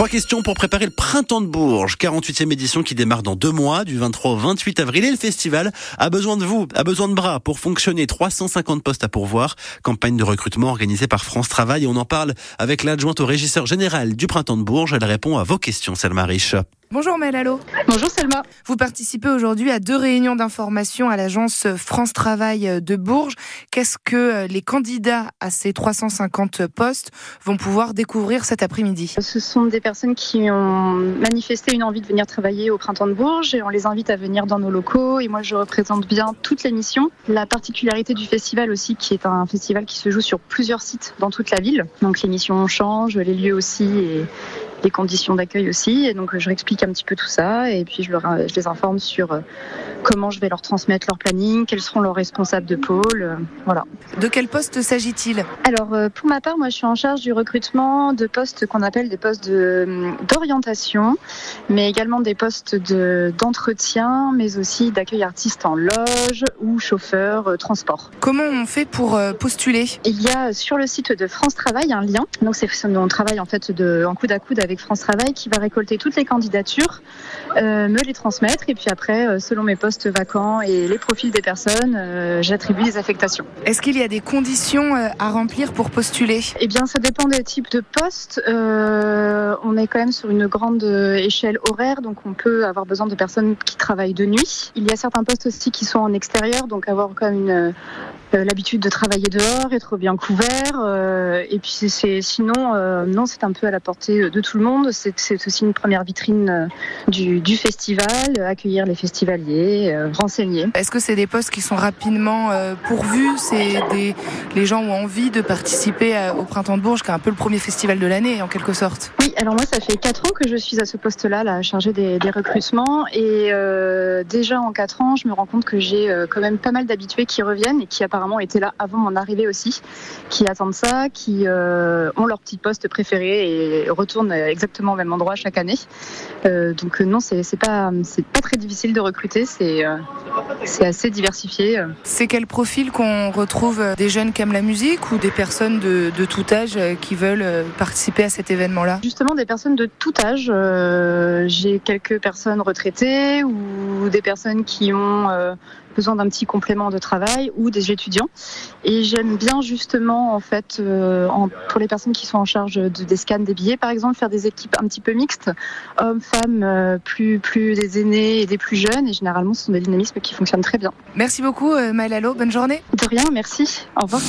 Trois questions pour préparer le printemps de Bourges, 48e édition qui démarre dans deux mois, du 23 au 28 avril. Et le festival a besoin de vous, a besoin de bras pour fonctionner. 350 postes à pourvoir. Campagne de recrutement organisée par France Travail. On en parle avec l'adjointe au régisseur général du printemps de Bourges. Elle répond à vos questions, Selma Rich. Bonjour Melalo. Bonjour Selma. Vous participez aujourd'hui à deux réunions d'information à l'agence France Travail de Bourges. Qu'est-ce que les candidats à ces 350 postes vont pouvoir découvrir cet après-midi? Ce sont des personnes qui ont manifesté une envie de venir travailler au printemps de Bourges et on les invite à venir dans nos locaux et moi je représente bien toutes les missions. La particularité du festival aussi qui est un festival qui se joue sur plusieurs sites dans toute la ville. Donc les missions changent, les lieux aussi et les conditions d'accueil aussi. Et donc, je leur explique un petit peu tout ça. Et puis, je, leur, je les informe sur euh, comment je vais leur transmettre leur planning, quels seront leurs responsables de pôle. Euh, voilà. De quel poste s'agit-il? Alors, euh, pour ma part, moi, je suis en charge du recrutement de postes qu'on appelle des postes d'orientation, mais également des postes d'entretien, mais aussi d'accueil artiste en loge ou chauffeur transport. Comment on fait pour postuler? Il y a sur le site de France Travail un lien. Donc, c'est on travaille en fait de, en coude à coude avec avec France Travail qui va récolter toutes les candidatures, euh, me les transmettre et puis après, euh, selon mes postes vacants et les profils des personnes, euh, j'attribue des affectations. Est-ce qu'il y a des conditions à remplir pour postuler? Eh bien, ça dépend des types de postes. on est quand même sur une grande échelle horaire, donc on peut avoir besoin de personnes qui travaillent de nuit. Il y a certains postes aussi qui sont en extérieur, donc avoir quand même une, l'habitude de travailler dehors, être bien couvert. et puis c'est sinon, non, c'est un peu à la portée de tout le monde. C'est aussi une première vitrine euh, du, du, festival, accueillir les festivaliers, euh, renseigner. Est-ce que c'est des postes qui sont rapidement euh, pourvus? C'est des les gens ont envie de participer au Printemps de Bourges, qui est un peu le premier festival de l'année en quelque sorte. Oui, alors moi ça fait quatre ans que je suis à ce poste-là, là, chargé des, des, recrutements, et déjà en quatre ans, je me rends compte que j'ai quand même pas mal d'habitués qui reviennent et qui apparemment étaient là avant mon arrivée aussi, qui attendent ça, qui ont leur petit poste préféré et retournent exactement au même endroit chaque année. Euh, donc euh, non, c'est pas pas très difficile de recruter, c'est euh, c'est assez diversifié. C'est quel profil qu'on retrouve des jeunes qui aiment la musique ou des personnes de, de tout âge qui veulent participer à cet événement-là? Justement, des personnes de tout âge. J'ai quelques personnes retraitées ou des personnes qui ont besoin d'un petit complément de travail ou des étudiants. Et j'aime bien justement, en fait, euh, pour les personnes qui sont en charge de, des scans des billets, par exemple, faire des équipes un petit peu mixtes, hommes, femmes, euh, plus, plus des aînés et des plus jeunes. Et généralement, ce sont des dynamismes qui fonctionnent très bien. Merci beaucoup, euh, Maëlle Bonne journée. De rien, merci. Au revoir.